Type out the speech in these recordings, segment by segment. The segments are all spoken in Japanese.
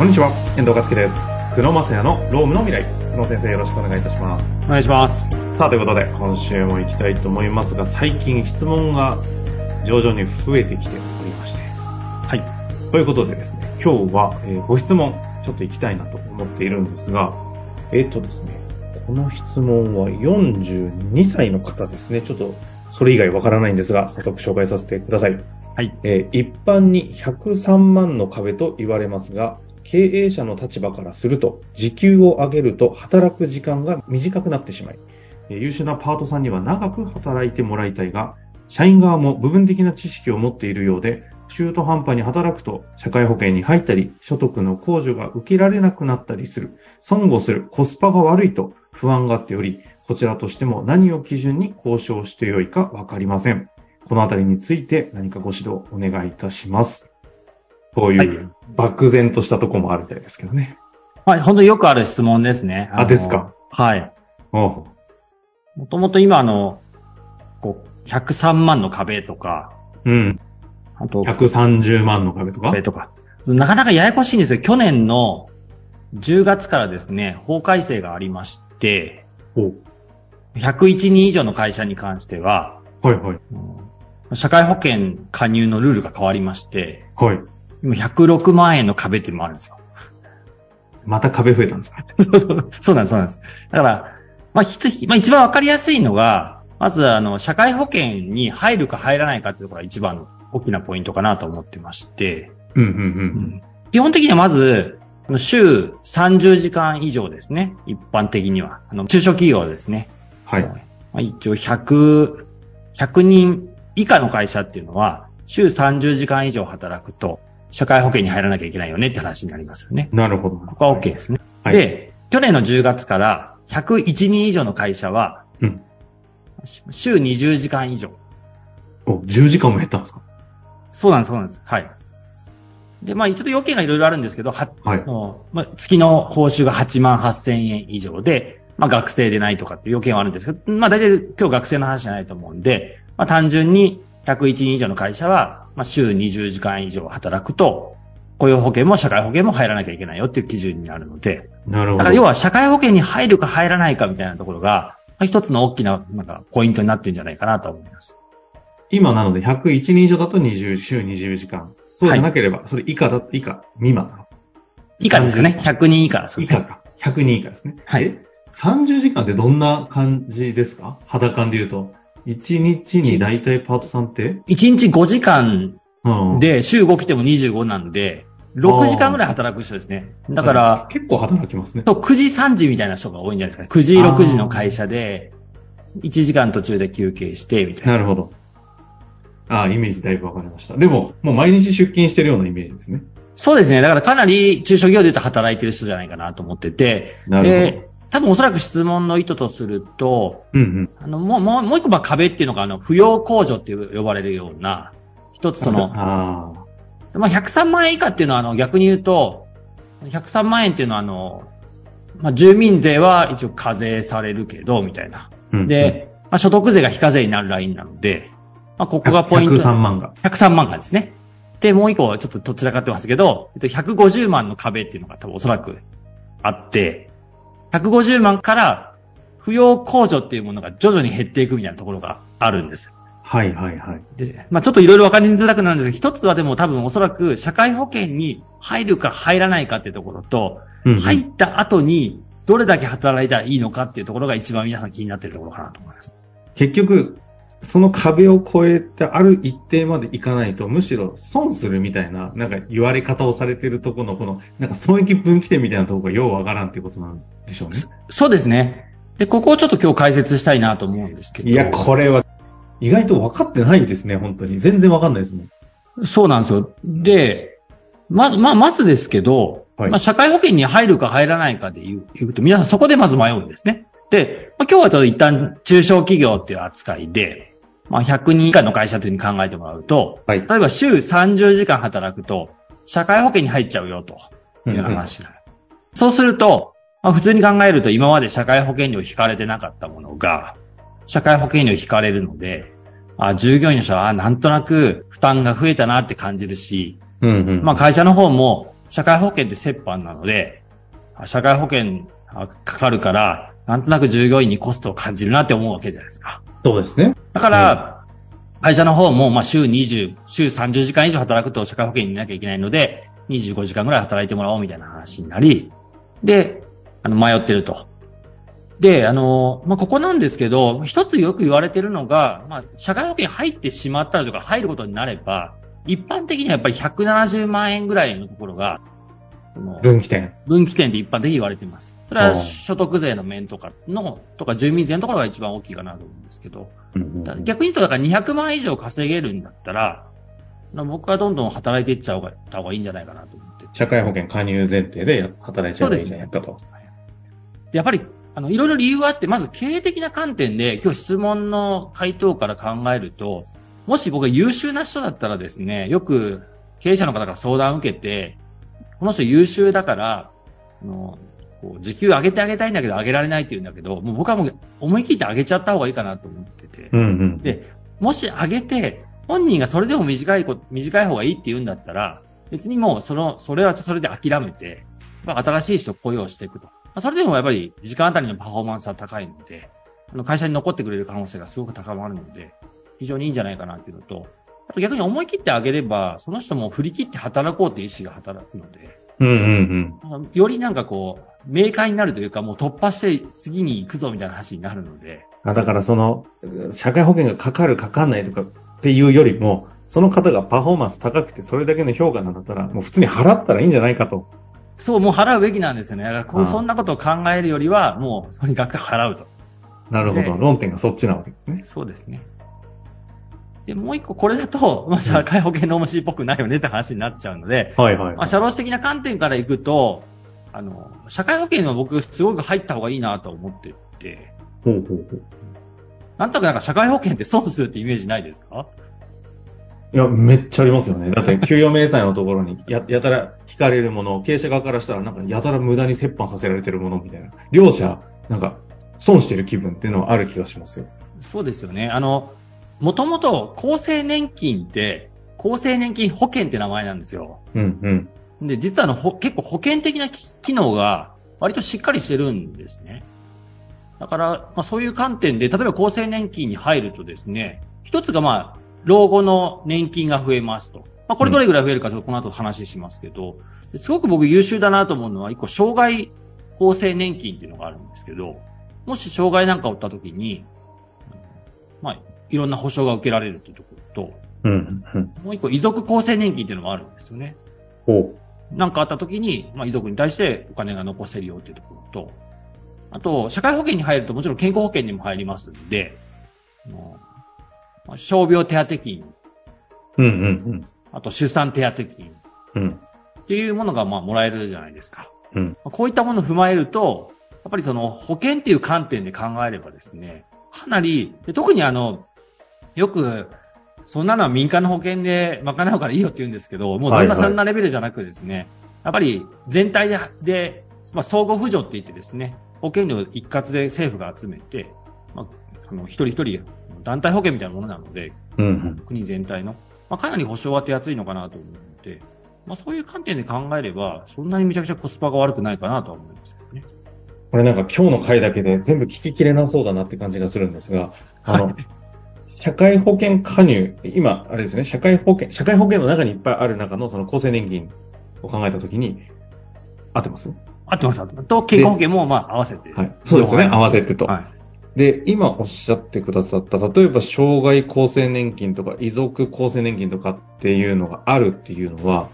こんにちは、遠藤和樹です。久野正也のロームの未来。久野先生よろしくお願いいたします。お願いします。さあ、ということで、今週も行きたいと思いますが、最近質問が徐々に増えてきておりまして。はい。ということでですね、今日は、えーご質問、ちょっと行きたいなと思っているんですが、えっ、とですね、この質問は42歳の方ですね。ちょっと、それ以外わからないんですが、早速紹介させてください。はい。えー一般に103万の壁と言われますが、経営者の立場からすると、時給を上げると働く時間が短くなってしまい、優秀なパートさんには長く働いてもらいたいが、社員側も部分的な知識を持っているようで、中途半端に働くと社会保険に入ったり、所得の控除が受けられなくなったりする、損をする、コスパが悪いと不安があっており、こちらとしても何を基準に交渉してよいかわかりません。このあたりについて何かご指導お願いいたします。こうはいいう漠然としたとこもあるみたいですけどね。はい、本当によくある質問ですね。あのですか？はい。もともと今あの、こう、103万の壁とか、うん。あと、130万の壁とか？壁とか、なかなかややこしいんですよ。去年の10月からですね、法改正がありまして、おう101人以上の会社に関しては、はいはい。うん社会保険加入のルールが変わりまして、はい。今106万円の壁っていうのもあるんですよ。また壁増えたんですか？そうそう、そうなんです、そうなんです。だから、まあ、ひつまあ、一番わかりやすいのが、まず、あの、社会保険に入るか入らないかっていうところが一番の大きなポイントかなと思ってまして、うんうんうん。基本的にはまず、週30時間以上ですね。一般的には。あの、中小企業ですね。はい。まあ、一応100、100人以下の会社っていうのは、週30時間以上働くと、社会保険に入らなきゃいけないよねって話になりますよね。なるほど。ここは OK ですね。はい。で、去年の10月から101人以上の会社は、うん週20時間以上。お、10時間も減ったんですか？そうなんです、そうなんです。はい。で、まあ、ちょっと要件がいろいろあるんですけど、は、はいまあ、月の報酬が8万8千円以上で、まあ、学生でないとかっていう要件はあるんですけど、まあ、大体今日学生の話じゃないと思うんで、まあ、単純に101人以上の会社は、まあ、週20時間以上働くと、雇用保険も社会保険も入らなきゃいけないよっていう基準になるので、なるほど。だから要は社会保険に入るか入らないかみたいなところが、まあ一つの大きな、なんか、ポイントになってるんじゃないかなと思います。今なので101人以上だと20、週20時間。そうじゃなければ、それ以下だ、以下、未満。以下ですかね ?100 人以下。そうですね。以下か。100人以下ですね。はいえ？30時間ってどんな感じですか？肌感で言うと。1日に大体パートさんって？1日5時間うん。で、週5来ても25なんで、6時間ぐらい働く人ですね。だから、結構働きますね。と9時3時みたいな人が多いんじゃないですかね。9時6時の会社で、1時間途中で休憩して、みたいな。なるほど。ああ、イメージだいぶわかりました。でも、もう毎日出勤してるようなイメージですね。そうですね。だからかなり中小企業で言うと働いてる人じゃないかなと思ってて、なるほどで、多分おそらく質問の意図とすると、うんうん。あの、もう、もう、もう一個、まあ、壁っていうのが、あの、扶養控除って呼ばれるような、一つその、あまあ、103万円以下っていうのは、あの、逆に言うと、103万円っていうのは、あの、まあ、住民税は一応課税されるけど、みたいな。あ。うん、で、まあ、所得税が非課税になるラインなので、まあ、ここがポイント。103万が。103万がですね。で、もう一個、ちょっとどちらかってますけど、えっと、150万の壁っていうのが多分おそらくあって、150万から扶養控除っていうものが徐々に減っていくみたいなところがあるんです。はいはいはい。で、まあちょっといろいろ分かりづらくなるんですけど、一つはでも多分おそらく社会保険に入るか入らないかっていうところと、うんうん入った後にどれだけ働いたらいいのかっていうところが一番皆さん気になっているところかなと思います。結局、その壁を越えてある一定までいかないと、むしろ損するみたいな、なんか言われ方をされてるところの、この、なんか損益分岐点みたいなところがようわからんっていうことなんでしょうね。そうですね。で、ここをちょっと今日解説したいなと思うんですけど。いや、これは、意外と分かってないですね、本当に。全然分かんないですもん。そうなんですよ。で、まず、まあ、まずですけど、はいまあ、社会保険に入るか入らないかで言う言うと、皆さんそこでまず迷うんですね。で、まあ、今日はちょっと一旦中小企業っていう扱いで、まあ、100人以下の会社というふうに考えてもらうと、はい。例えば週30時間働くと、社会保険に入っちゃうよという話になる。そうすると、まあ、普通に考えると今まで社会保険料引かれてなかったものが、社会保険料引かれるので、あ従業員の人はあなんとなく負担が増えたなって感じるし、うんうん。まあ会社の方も社会保険って折半なので、社会保険かかるから、なんとなく従業員にコストを感じるなって思うわけじゃないですか。そうですね。だから、会社の方も、まあ、週20、週30時間以上働くと社会保険にいなきゃいけないので、25時間ぐらい働いてもらおうみたいな話になり、で、あの、迷ってると。で、あの、まあ、ここなんですけど、一つよく言われてるのが、まあ、社会保険入ってしまったらとか入ることになれば、一般的にはやっぱり170万円ぐらいのところが、分岐点。分岐点で一般的に言われています。それは所得税の面とかの、とか住民税のところが一番大きいかなと思うんですけど、逆に言うと、だから200万以上稼げるんだったら、僕はどんどん働いていっちゃうた方がいいんじゃないかなと思って。社会保険加入前提で働いちゃえばいいんじゃないかと。やっぱり、あの、いろいろ理由はあって、まず経営的な観点で、今日質問の回答から考えると、もし僕が優秀な人だったらですね、よく経営者の方から相談を受けて、この人優秀だから、あのこう時給上げてあげたいんだけど上げられないって言うんだけど、もう僕はもう思い切って上げちゃった方がいいかなと思ってて。うんうん、で、もし上げて、本人がそれでも短い短い方がいいって言うんだったら、別にもうその、それはそれで諦めて、新しい人を雇用していくと。それでもやっぱり時間あたりのパフォーマンスは高いので、あの会社に残ってくれる可能性がすごく高まるので、非常にいいんじゃないかなっていうのと、あと逆に思い切ってあげれば、その人も振り切って働こうっていう意思が働くので、うんうんうん。よりなんかこう、明快になるというか、もう突破して次に行くぞみたいな話になるので。あだからその、社会保険がかかるかかんないとかっていうよりも、その方がパフォーマンス高くてそれだけの評価なんだったら、もう普通に払ったらいいんじゃないかと。そう、もう払うべきなんですよね。だからこう、そんなことを考えるよりは、もうとにかく払うと。なるほど。論点がそっちなわけですね。そうですね。で、もう一個これだと、まあ、社会保険の重しっぽくないよねって話になっちゃうので、はいはい、はい、まあ、社労士的な観点からいくと、あの、社会保険は僕すごく入った方がいいなと思ってて、ほうほうほう。なんとかなんか社会保険って損するってイメージないですか？いや、めっちゃありますよね。だって、給与明細のところにや、やたら引かれるもの、経営者側からしたら、なんか、やたら無駄に折半させられてるものみたいな。両者、なんか、損してる気分っていうのはある気がしますよ。そうですよね。あの、もともと厚生年金って、厚生年金保険って名前なんですよ。うんうん。で、実はあの、結構保険的な機能が割としっかりしてるんですね。だから、まあ、そういう観点で、例えば厚生年金に入るとですね、一つがまあ、老後の年金が増えますと。まあ、これどれぐらい増えるかちょっとこの後話しますけど、すごく僕優秀だなと思うのは、一個、障害厚生年金っていうのがあるんですけど、もし障害なんかを負った時に、まあ、いろんな保障が受けられるっていうところと、うん、うん、もう一個、遺族厚生年金っていうのもあるんですよね。ほう。なんかあった時に、まあ、遺族に対してお金が残せるよっていうところと、あと、社会保険に入るともちろん健康保険にも入りますんで、傷病手当金。うんうんうん。あと、出産手当金。うん。っていうものが、まあ、もらえるじゃないですか。うん。こういったものを踏まえると、やっぱりその保険っていう観点で考えればですね、かなり、特にあの、よく、そんなのは民間の保険で賄うからいいよって言うんですけど、もうそんなそんなレベルじゃなくですね、やっぱり全体で、で、まあ、相互扶助って言ってですね、保険料一括で政府が集めて、まあ、あの、一人一人団体保険みたいなものなので、うんうん、国全体の、まあ、かなり保証は手厚いのかなと思うので、まあ、そういう観点で考えれば、そんなにめちゃくちゃコスパが悪くないかなとは思いますけどね。これなんか今日の回だけで全部聞ききれなそうだなって感じがするんですが、あの、はい、社会保険加入、今、あれですね、社会保険、社会保険の中にいっぱいある中のその厚生年金を考えたときに、合ってます？合ってます、合ってます。と、健康保険もまあ合わせて。はい。そうですね、合わせてと。はい。で、今おっしゃってくださった、例えば障害厚生年金とか遺族厚生年金とかっていうのがあるっていうのは、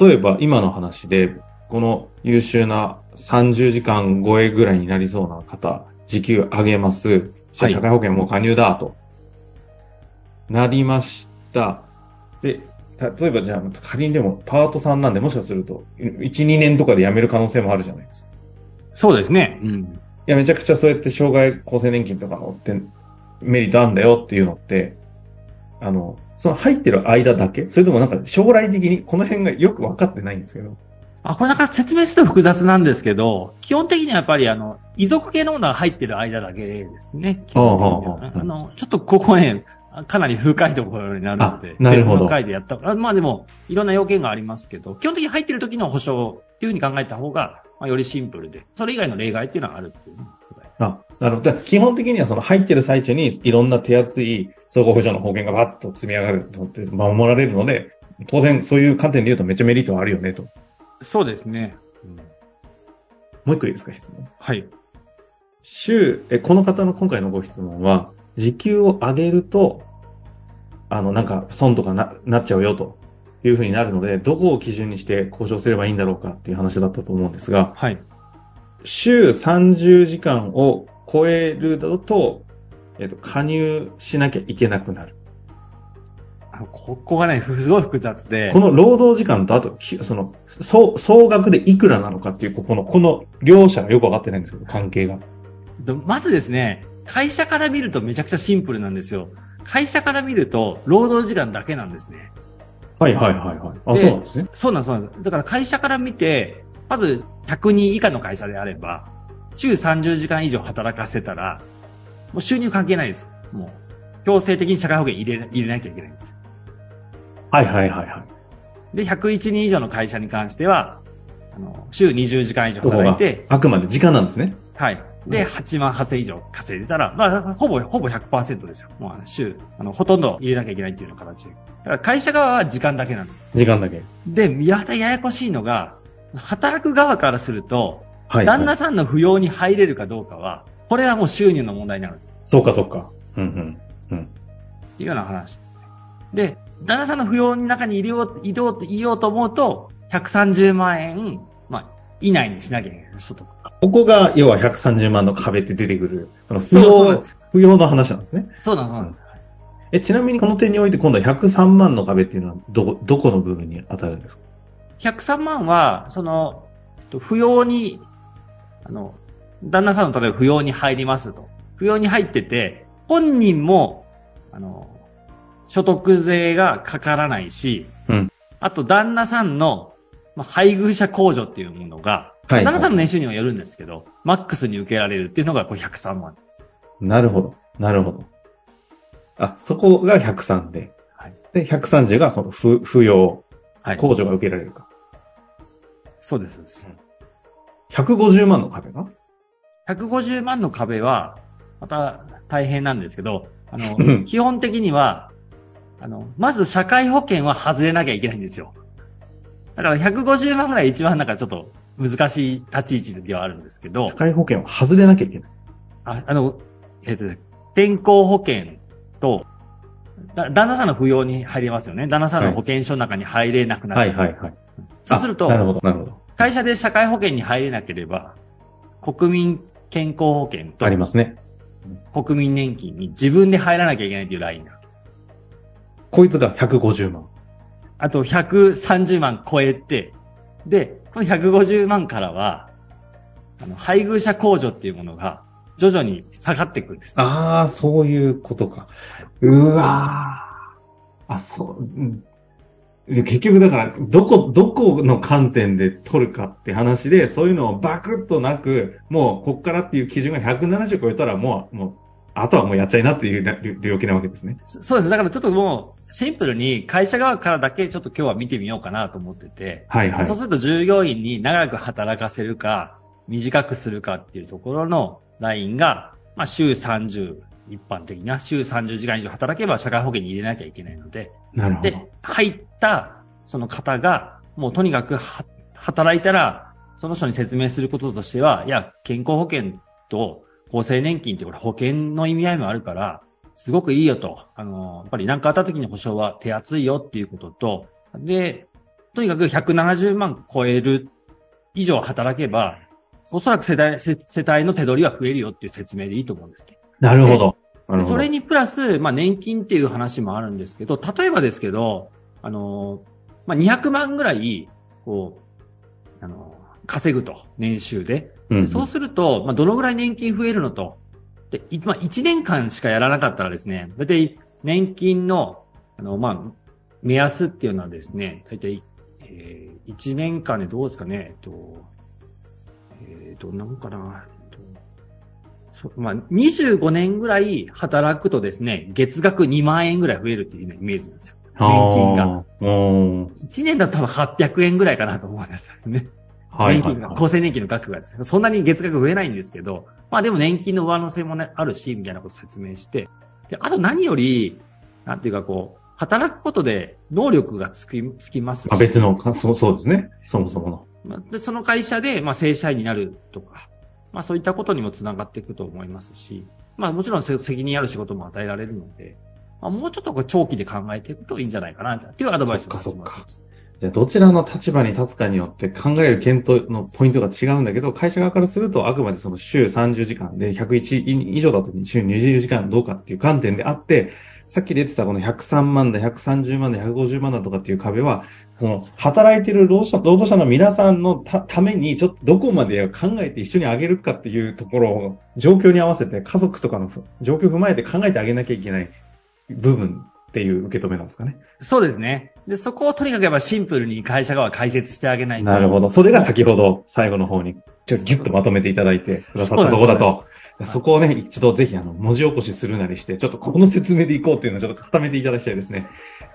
例えば今の話で、この優秀な30時間超えぐらいになりそうな方、時給上げます。社会保険も加入だと。なりました。で、例えばじゃあ仮にでもパートさんなんでもしかすると、1、2年とかで辞める可能性もあるじゃないですか。そうですね。うん。いや、めちゃくちゃそうやって障害厚生年金とかのってメリットあるんだよっていうのって、あの、その入ってる間だけそれともなんか将来的にこの辺がよく分かってないんですけど。あ、これなんか説明すると複雑なんですけど、基本的にはやっぱりあの、遺族系のものが入ってる間だけですね。基本的には。あの、ちょっとここね、かなり深いところになるので、あなるほど別の回でやった。あまあでも、いろんな要件がありますけど、基本的に入ってる時の保証っていうふうに考えた方が、まあ、よりシンプルで、それ以外の例外っていうのはあるっていうね。あ、なるほど。基本的にはその入ってる最中にいろんな手厚い総合補助の保険がバッと積み上がるとって守られるので、当然そういう観点で言うとめっちゃメリットはあるよねと。そうですね。もう一個いいですか、質問。はい。週、え、この方の今回のご質問は、時給を上げると、あの、なんか損とかな、なっちゃうよというふうになるので、どこを基準にして交渉すればいいんだろうかっていう話だったと思うんですが、はい。週30時間を超えると、えっ、と、加入しなきゃいけなくなる。ここがね、すごい複雑でこ、の労働時間と、あと、きその、総、総額でいくらなのかっていう、ここの、この両者がよくわかってないんですけど、関係が。でまずですね、会社から見るとめちゃくちゃシンプルなんですよ。会社から見ると、労働時間だけなんですね。はいはいはいはい。あ、でそうなんですね。そうなんです、そうなんです。だから会社から見て、まず100人以下の会社であれば、週30時間以上働かせたら、もう収入関係ないです。もう、強制的に社会保険入れ入れなきゃいけないんです。はいはいはいはい。で、101人以上の会社に関しては、あの、週20時間以上働いて、、あくまで時間なんですね。はい。で、8万8000以上稼いでたら、まあ、ほぼ、ほぼ100%ですよ。もう週、あの、ほとんど入れなきゃいけないっていうような形で。だから会社側は時間だけなんです。時間だけ。で、やたややこしいのが、働く側からすると、はい、旦那さんの扶養に入れるかどうかは、これはもう収入の問題になるんです。そうかそうか。うんうん。うん。っていうような話ですね。で、旦那さんの扶養の中に入れよう、入れようと、入れようと思うと、130万円、まあ、以内にしなきゃいけない。ちょっと。ここが、要は130万の壁って出てくる、そうです、扶養の話なんですね。そうなんです、そうなんです。え、ちなみにこの点において今度は103万の壁っていうのは、どこ、どこの部分に当たるんですか？103万は、その、扶養に、あの、旦那さんの例えば扶養に入りますと。扶養に入ってて、本人も、あの、所得税がかからないし、うん。あと旦那さんの、まあ、配偶者控除っていうものが、はい旦那さんの年収にはよるんですけど、マックスに受けられるっていうのがこれ103万です。なるほど。なるほど。あ、そこが103で。はい。で、130がこの扶扶養、はい。控除が受けられるか。そうです。そうです150万の壁が？150万の壁は、また大変なんですけど、あうんの、基本的には、あの、まず社会保険は外れなきゃいけないんですよ。だから150万ぐらい一番なんかちょっと難しい立ち位置ではあるんですけど社、会保険を外れなきゃいけない。ああの、えっ、と、健康保険と、だ旦那さんの扶養に入りますよね。旦那さんの保険証の中に入れなくなっはちゃう。いはいはい。そうするとあなるほど、なるほど。会社で社会保険に入れなければ、国民健康保険とありますね。国民年金に自分で入らなきゃいけないっていうラインなんですよ。こいつが150万。あと130万超えて、で、この150万からは、あの、配偶者控除っていうものが徐々に下がっていくんです。ああ、そういうことか。うわーあ、そう、うん結局だから、どこ、どこの観点で取るかって話で、そういうのをバクッとなく、もう、こっからっていう基準が170超えたら、もう、もう、あとはもうやっちゃいなっていう領領域なわけですね。そそうです。だからちょっともう、シンプルに会社側からだけちょっと今日は見てみようかなと思ってて、はいはいそう。すると従業員に長く働かせるか、短くするかっていうところのラインが、まあ週30、一般的な週30時間以上働けば社会保険に入れなきゃいけないので、なるほど。で、入ったその方が、もうとにかくは働いたら、その人に説明することとしては、いや、健康保険と厚生年金ってこれ保険の意味合いもあるから、すごくいいよと。あの、やっぱり何かあった時に保証は手厚いよっていうことと、で、とにかく170万超える以上働けば、おそらく世代、世世帯の手取りは増えるよっていう説明でいいと思うんですけど。なるほど。それにプラス、まあ、年金っていう話もあるんですけど、例えばですけど、あの、まあ、200万ぐらい、こう、あの、稼ぐと、年収で。うん、そうすると、まあ、どのぐらい年金増えるのと。で、いまあ、1年間しかやらなかったらですね、だいたい年金の、あの、まあ、目安っていうのはですね、だいたい、えー、1年間でどうですかね、えっと、えー、どんなもんかな、えっとまあ、25年ぐらい働くとですね、月額2万円ぐらい増えるっていう、ね、イメージなんですよ。年金が。1年だと多分800円ぐらいかなと思うんですね。はい、年金が、厚生年金の額がですね、そんなに月額増えないんですけど、まあでも年金の上乗せもね、あるし、みたいなことを説明して、で、あと何より、なんていうかこう、働くことで能力がつきつきますし。あ別のそう、そうですね。そもそもの。でその会社で、まあ、正社員になるとか、まあ、そういったことにもつながっていくと思いますし、まあ、もちろん責任ある仕事も与えられるので、まあ、もうちょっとこ長期で考えていくといいんじゃないかな、っていうアドバイスがそっか、そっか。じゃ、どちらの立場に立つかによって考える検討のポイントが違うんだけど、会社側からすると、あくまでその週30時間で101以上だと週20時間どうかっていう観点であって、さっき出てたこの103万だ、130万だ、150万だとかっていう壁は、その、働いてる労働者労働者の皆さんのたために、ちょっとどこまで考えて一緒にあげるかっていうところを、状況に合わせて、家族とかの状況を踏まえて考えてあげなきゃいけない部分っていう受け止めなんですかね。そうですね。で、そこをとにかくやっぱシンプルに会社側は解説してあげないと。なるほど。それが先ほど最後の方に、ちょっとギュッとまとめていただいてくださったところだと。そこをね、一度ぜひあの、文字起こしするなりして、ちょっとここの説明でいこうっていうのをちょっと固めていただきたいですね。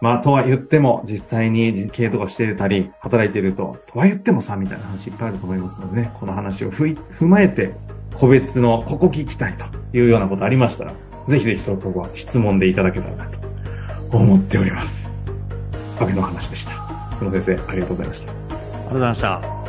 まあ、とは言っても、実際に経営とかしてたり、働いてると、とは言ってもさ、みたいな話いっぱいあると思いますのでね、この話を踏まえて、個別の、ここ聞きたいというようなことありましたら、ぜひぜひそこは質問でいただけたらなと思っております。旅の話でした。この先生、ありがとうございました。ありがとうございました。